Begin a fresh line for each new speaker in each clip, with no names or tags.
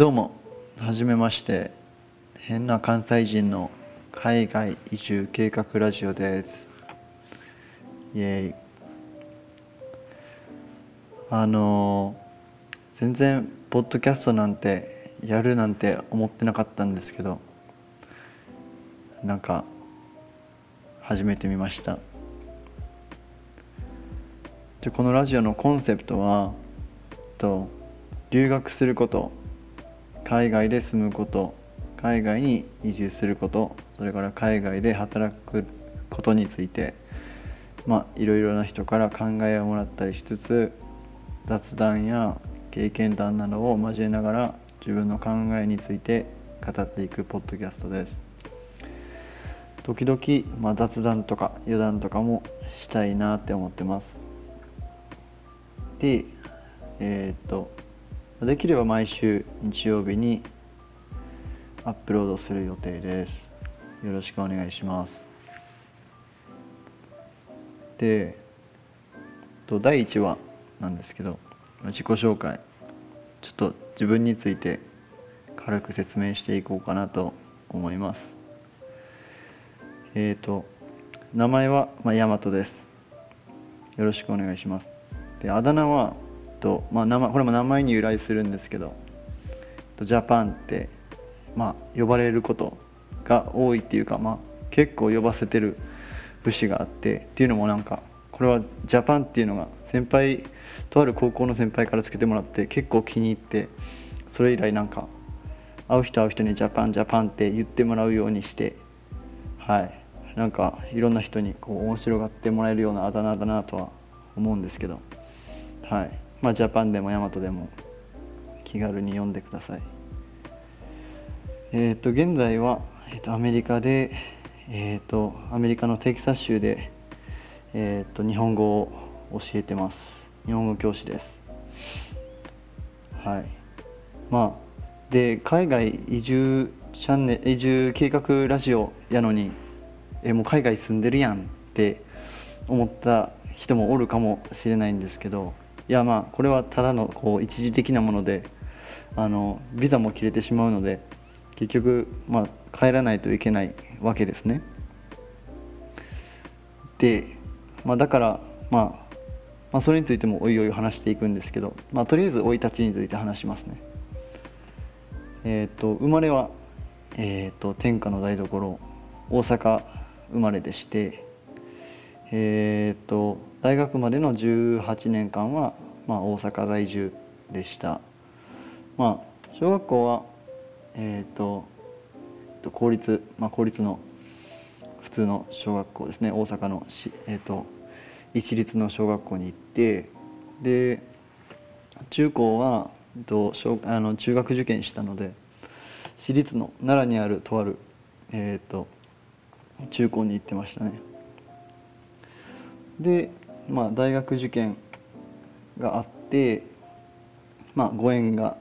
どうもはじめまして。変な関西人の海外移住計画ラジオです。イエイ。あの全然ポッドキャストなんてやるなんて思ってなかったんですけどなんか始めてみました。でこのラジオのコンセプトはと留学すること。海外で住むこと海外に移住することそれから海外で働くことについてまあいろいろな人から考えをもらったりしつつ雑談や経験談などを交えながら自分の考えについて語っていくポッドキャストです。時々、まあ、雑談とか余談とかもしたいなって思ってます。でえー、っとできれば毎週日曜日にアップロードする予定です。よろしくお願いします。で第1話なんですけど自己紹介。ちょっと自分について軽く説明していこうかなと思います。えっ、ー、と名前は、まあ、大和です。よろしくお願いします。であだ名はと、まあ、名前これも名前に由来するんですけどジャパンってまあ呼ばれることが多いっていうか、まあ、結構呼ばせてる節があってっていうのもなんかこれはジャパンっていうのが先輩とある高校の先輩からつけてもらって結構気に入ってそれ以来なんか会う人会う人にジャパンジャパンって言ってもらうようにしてはい。なんかいろんな人にこう面白がってもらえるようなあだ名だなとは思うんですけどはい。まあジャパンでもヤマトでも気軽に読んでください。えっ、ー、と現在は、えー、とアメリカでえっ、ー、とアメリカのテキサス州でえっ、と日本語を教えてます。日本語教師です。はい。まあで海外移住チャンネル移住計画ラジオやのにえもう海外住んでるやんって思った人もおるかもしれないんですけどいやまあこれはただのこう一時的なものであのビザも切れてしまうので結局、まあ、帰らないといけないわけですね。で、まあ、だから、まあ、まあ、それについてもおいおい話していくんですけど、まあ、とりあえず生い立ちについて話しますね。えっ、ー、と生まれは、えーと、天下の台所大阪生まれでして、え、ー、と大学までの18年間は、まあ、大阪在住でした。まあ、小学校は、えっ、ー、と公立、まあ、公立の普通の小学校ですね大阪のし、えーと一律の小学校に行ってで中高はと小あの中学受験したので私立の奈良にあるとある、えーと、中高に行ってましたねで、まあ、大学受験があってまあご縁が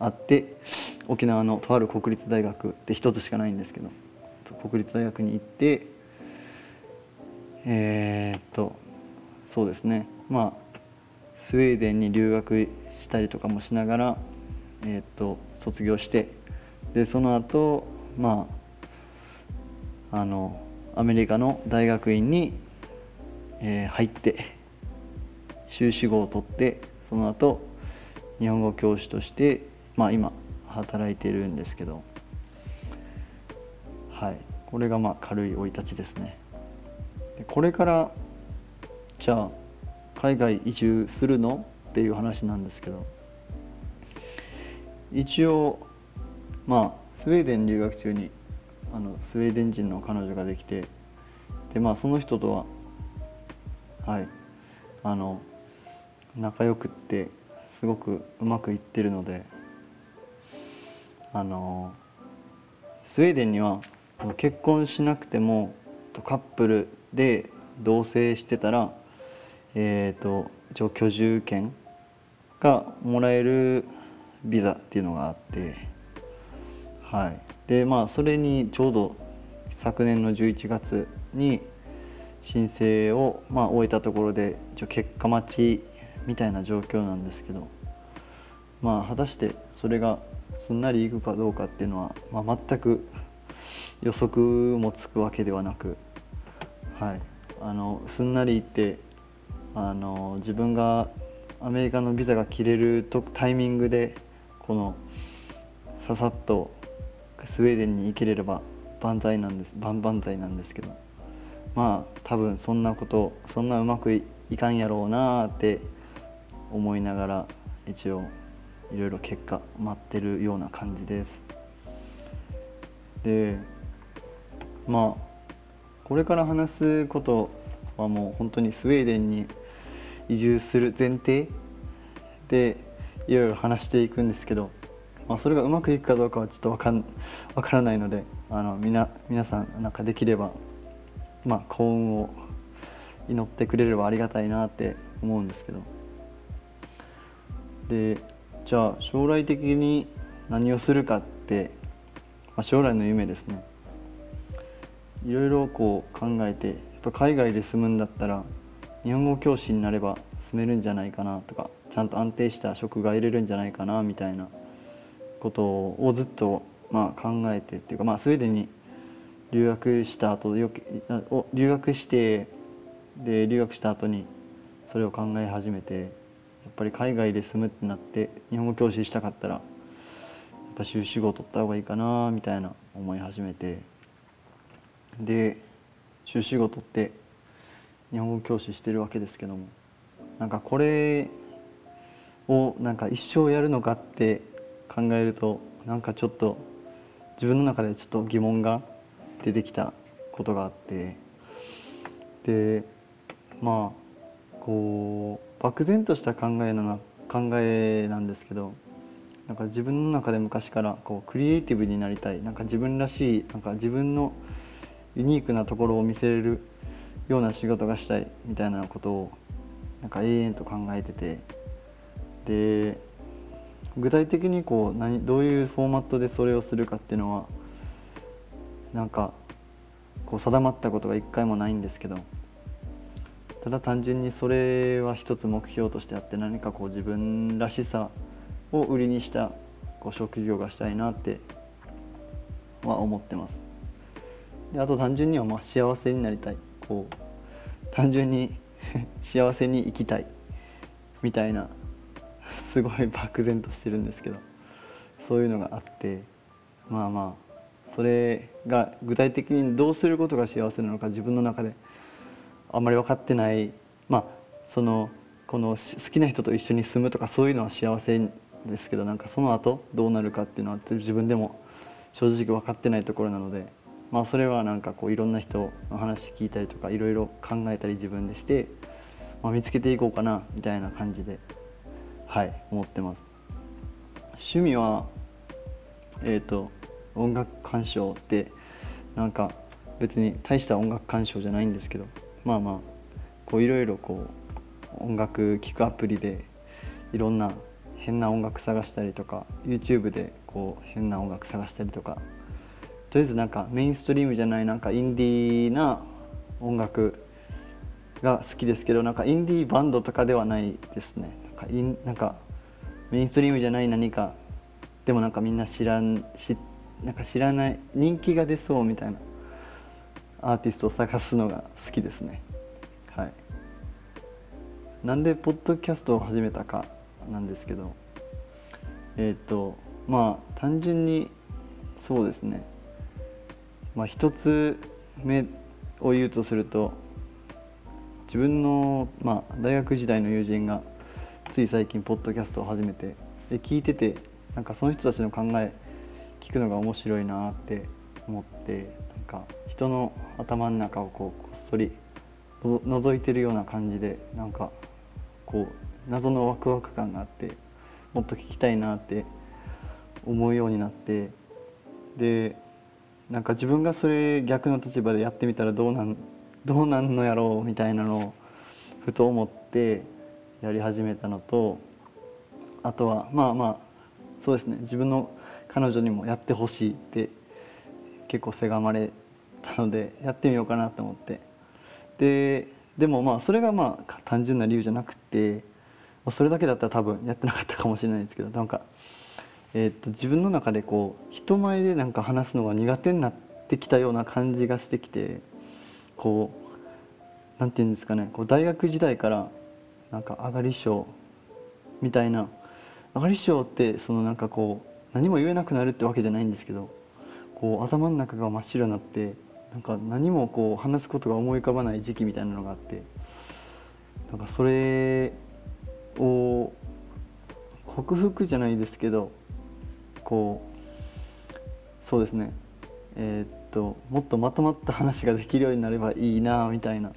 あって沖縄のとある国立大学って一つしかないんですけど国立大学に行ってえー、っとそうですね。まあスウェーデンに留学したりとかもしながら、えー、っと卒業してでその後まああのアメリカの大学院に、えー、入って修士号を取ってその後日本語教師として、まあ、今働いてるんですけどはいこれがまあ軽い生い立ちですねで。これからじゃあ海外移住するのっていう話なんですけど一応まあスウェーデン留学中にあのスウェーデン人の彼女ができてでまあその人とははい。あの仲良くってすごくうまくいってるのであのスウェーデンには結婚しなくてもカップルで同棲してたら、えーと、一応居住権がもらえるビザっていうのがあってはい。でまあそれにちょうど昨年の11月に申請をまあ終えたところで一応結果待ちみたいな状況なんですけどまあ果たしてそれがすんなりいくかどうかっていうのは、まあ、全く予測もつくわけではなく、はい、あのすんなりいってあの自分がアメリカのビザが切れるとタイミングでこのささっとスウェーデンに行ければ万歳なんです万々歳なんですけど。まあ多分そんなことそんなうまくいかんやろうなって思いながら一応いろいろ結果待ってるような感じです。でまあこれから話すことはもう本当にスウェーデンに移住する前提でいろいろ話していくんですけど、まあ、それがうまくいくかどうかはちょっと分かん分からないのであのみ皆さんなんかできれば、まあ、幸運を祈ってくれればありがたいなって思うんですけど。でじゃあ将来的に何をするかって、まあ、将来の夢ですね。いろいろこう考えてやっぱ海外で住むんだったら日本語教師になれば住めるんじゃないかなとかちゃんと安定した職が得れるんじゃないかなみたいなことをずっとまあ考えてっていうかまあスウェーデンに留学した後よ留学してで留学した後にそれを考え始めてやっぱり海外で住むってなって日本語教師したかったらやっぱ修士号取った方がいいかなみたいな思い始めてで修士号取って日本語教師してるわけですけどもなんかこれをなんか一生やるのかって考えるとなんかちょっと自分の中でちょっと疑問が出てきたことがあってでまあこう漠然とした考えな考えなんですけどなんか自分の中で昔からこうクリエイティブになりたいなんか自分らしいなんか自分のユニークなところを見せれるような仕事がしたいみたいなことをなんか永遠と考えててで具体的にこう何どういうフォーマットでそれをするかっていうのはなんかこう定まったことが一回もないんですけどただ単純にそれは一つ目標としてあって何かこう自分らしさを売りにしたこう職業がしたいなっては思ってます。であと単純にはまあ幸せになりたい。こう単純に 幸せに生きたい。みたいなすごい漠然としてるんですけどそういうのがあってまあまあそれが具体的にどうすることが幸せなのか自分の中であんまり分かってないまあそのこの好きな人と一緒に住むとかそういうのは幸せですけどなんかその後どうなるかっていうのは自分でも正直分かってないところなのでまあそれはなんかこういろんな人の話聞いたりとかいろいろ考えたり自分でして、まあ、見つけていこうかなみたいな感じではい思ってます。趣味はえっ、ー、と音楽鑑賞ってなんか別に大した音楽鑑賞じゃないんですけどまあまあこういろいろこう音楽聴くアプリでいろんな変な音楽探したりとか YouTube でこう変な音楽探したりとかとりあえずなんかメインストリームじゃないなんかインディーな音楽が好きですけどなんかインディーバンドとかではないですね。なんかインなんかメインストリームじゃない何かでもなんかみんな知らん知なんか知らない人気が出そうみたいなアーティストを探すのが好きですね。はい。なんでポッドキャストを始めたかなんですけどえっ、ー、とまあ単純にそうですね。まあ一つ目を言うとすると自分の、まあ、大学時代の友人がつい最近ポッドキャストを始めてで聞いててなんかその人たちの考え聞くのが面白いなって思ってなんか人の頭の中をこうこっそり覗いてるような感じでなんかこう謎のワクワク感があってもっと聞きたいなって思うようになってでなんか自分がそれ逆の立場でやってみたらどうなんどうなんのやろうみたいなのをふと思ってやり始めたのとあとはまあまあそうですね自分の彼女にもやってほしいって結構せがまれたのでやってみようかなと思って。ででもまあそれがまあ単純な理由じゃなくてそれだけだったら多分やってなかったかもしれないですけどなんか、えー、っと自分の中でこう人前でなんか話すのが苦手になってきたような感じがしてきてこうなんていうんですかねこう大学時代からなんか上がり症みたいな上がり症ってそのなんかこう何も言えなくなるってわけじゃないんですけどこう頭の中が真っ白になってなんか何もこう話すことが思い浮かばない時期みたいなのがあってなんかそれを克服じゃないですけどこうそうですね。えー、っともっとまとまった話ができるようになればいいなみたいな、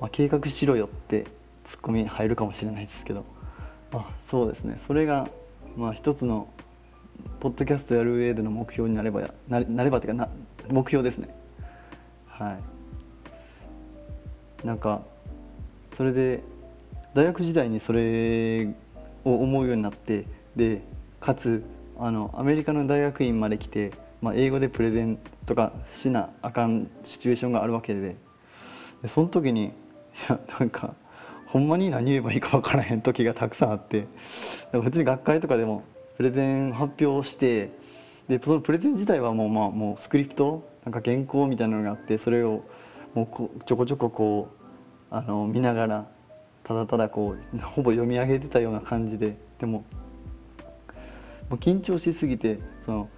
まあ、計画しろよってツッコミ入るかもしれないですけどあそうですね。それがまあ一つのポッドキャストやる上での目標になればななればっていうかな目標ですね。はい。なんかそれで大学時代にそれを思うようになってでかつあのアメリカの大学院まで来て、まあ、英語でプレゼンとかしなあかんシチュエーションがあるわけででその時にいやなんかほんまに何言えばいいか分からへん時がたくさんあってから普通に学会とかでもプレゼン発表してでそのプレゼン自体はもう,、まあ、もうスクリプトなんか原稿みたいなのがあってそれをもうこちょこちょここうあの見ながらただただこうほぼ読み上げてたような感じででももう緊張しすぎてその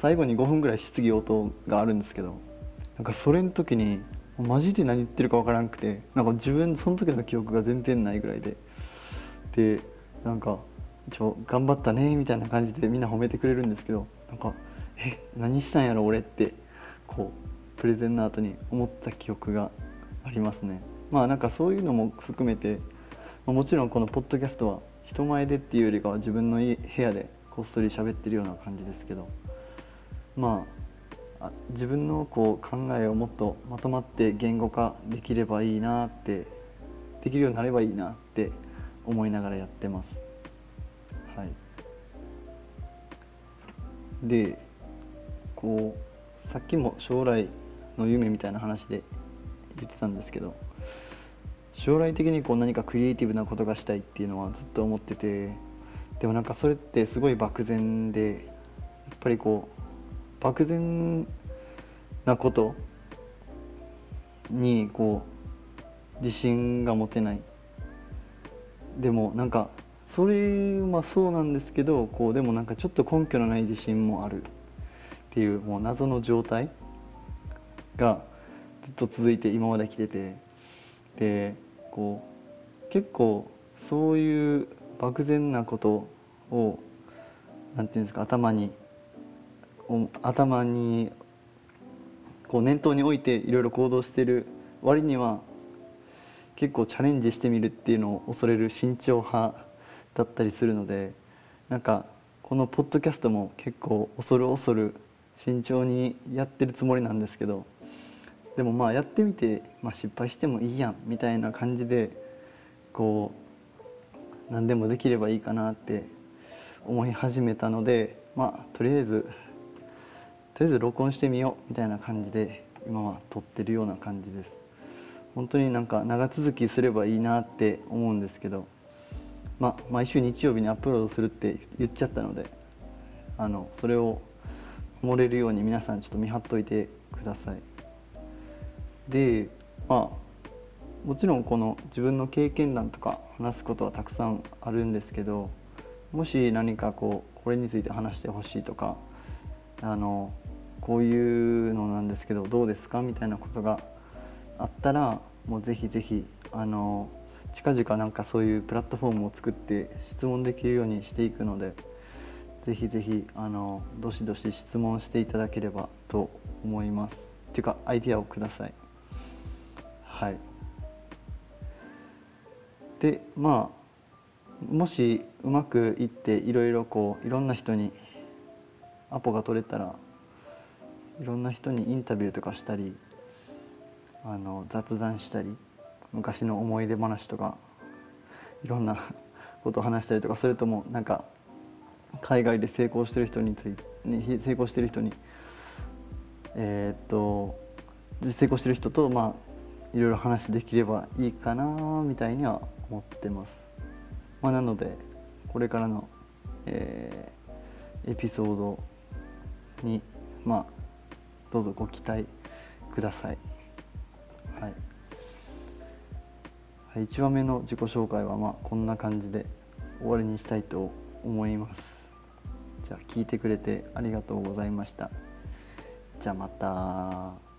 最後に5分ぐらい質疑応答があるんですけどなんかそれの時にマジで何言ってるか分からなくてなんか自分その時の記憶が全然ないぐらいででなんかちょ頑張ったねみたいな感じでみんな褒めてくれるんですけどなんかえ何したんやろ俺ってこうプレゼンの後に思った記憶がありますねまあなんかそういうのも含めて、まあ、もちろんこのポッドキャストは人前でっていうよりかは自分の部屋でこっそり喋ってるような感じですけどまあ自分のこう考えをもっとまとまって言語化できればいいなってできるようになればいいなって思いながらやってます。でこうさっきも将来の夢みたいな話で言ってたんですけど将来的にこう何かクリエイティブなことがしたいっていうのはずっと思っててでもなんかそれってすごい漠然でやっぱりこう漠然なことにこう自信が持てない。でもなんかそれはそうなんですけどこうでもなんかちょっと根拠のない自信もあるっていうもう謎の状態がずっと続いて今まで来ててでこう結構そういう漠然なことを何て言うんですか頭に頭にこう念頭に置いていろいろ行動してる割には結構チャレンジしてみるっていうのを恐れる慎重派だったりするのでなんかこのポッドキャストも結構恐る恐る慎重にやってるつもりなんですけどでもまあやってみて、まあ、失敗してもいいやんみたいな感じでこう何でもできればいいかなって思い始めたのでまあとりあえずとりあえず録音してみようみたいな感じで今は撮ってるような感じです。本当になんか長続きすればいいなって思うんですけどま毎週日曜日にアップロードするって言っちゃったのであのそれを守れるように皆さんちょっと見張っといてください。でまあもちろんこの自分の経験談とか話すことはたくさんあるんですけどもし何かこうこれについて話してほしいとかあのこういうのなんですけどどうですかみたいなことがあったらもうぜひぜひあの近々なんかそういうプラットフォームを作って質問できるようにしていくのでぜひぜひあのどしどし質問していただければと思います。っていうかアイディアをください。はい。でまあもしうまくいっていろいろこういろんな人にアポが取れたらいろんな人にインタビューとかしたりあの雑談したり昔の思い出話とかいろんなことを話したりとかそれともなんか海外で成功してる人について、成功してる人にえー、っと成功してる人とまあいろいろ話できればいいかなみたいには思ってます。まあ、なのでこれからの、えーエピソードにまあどうぞご期待ください。はいはい、1話目の自己紹介はまあこんな感じで終わりにしたいと思います。じゃあ聞いてくれてありがとうございました。じゃあまた。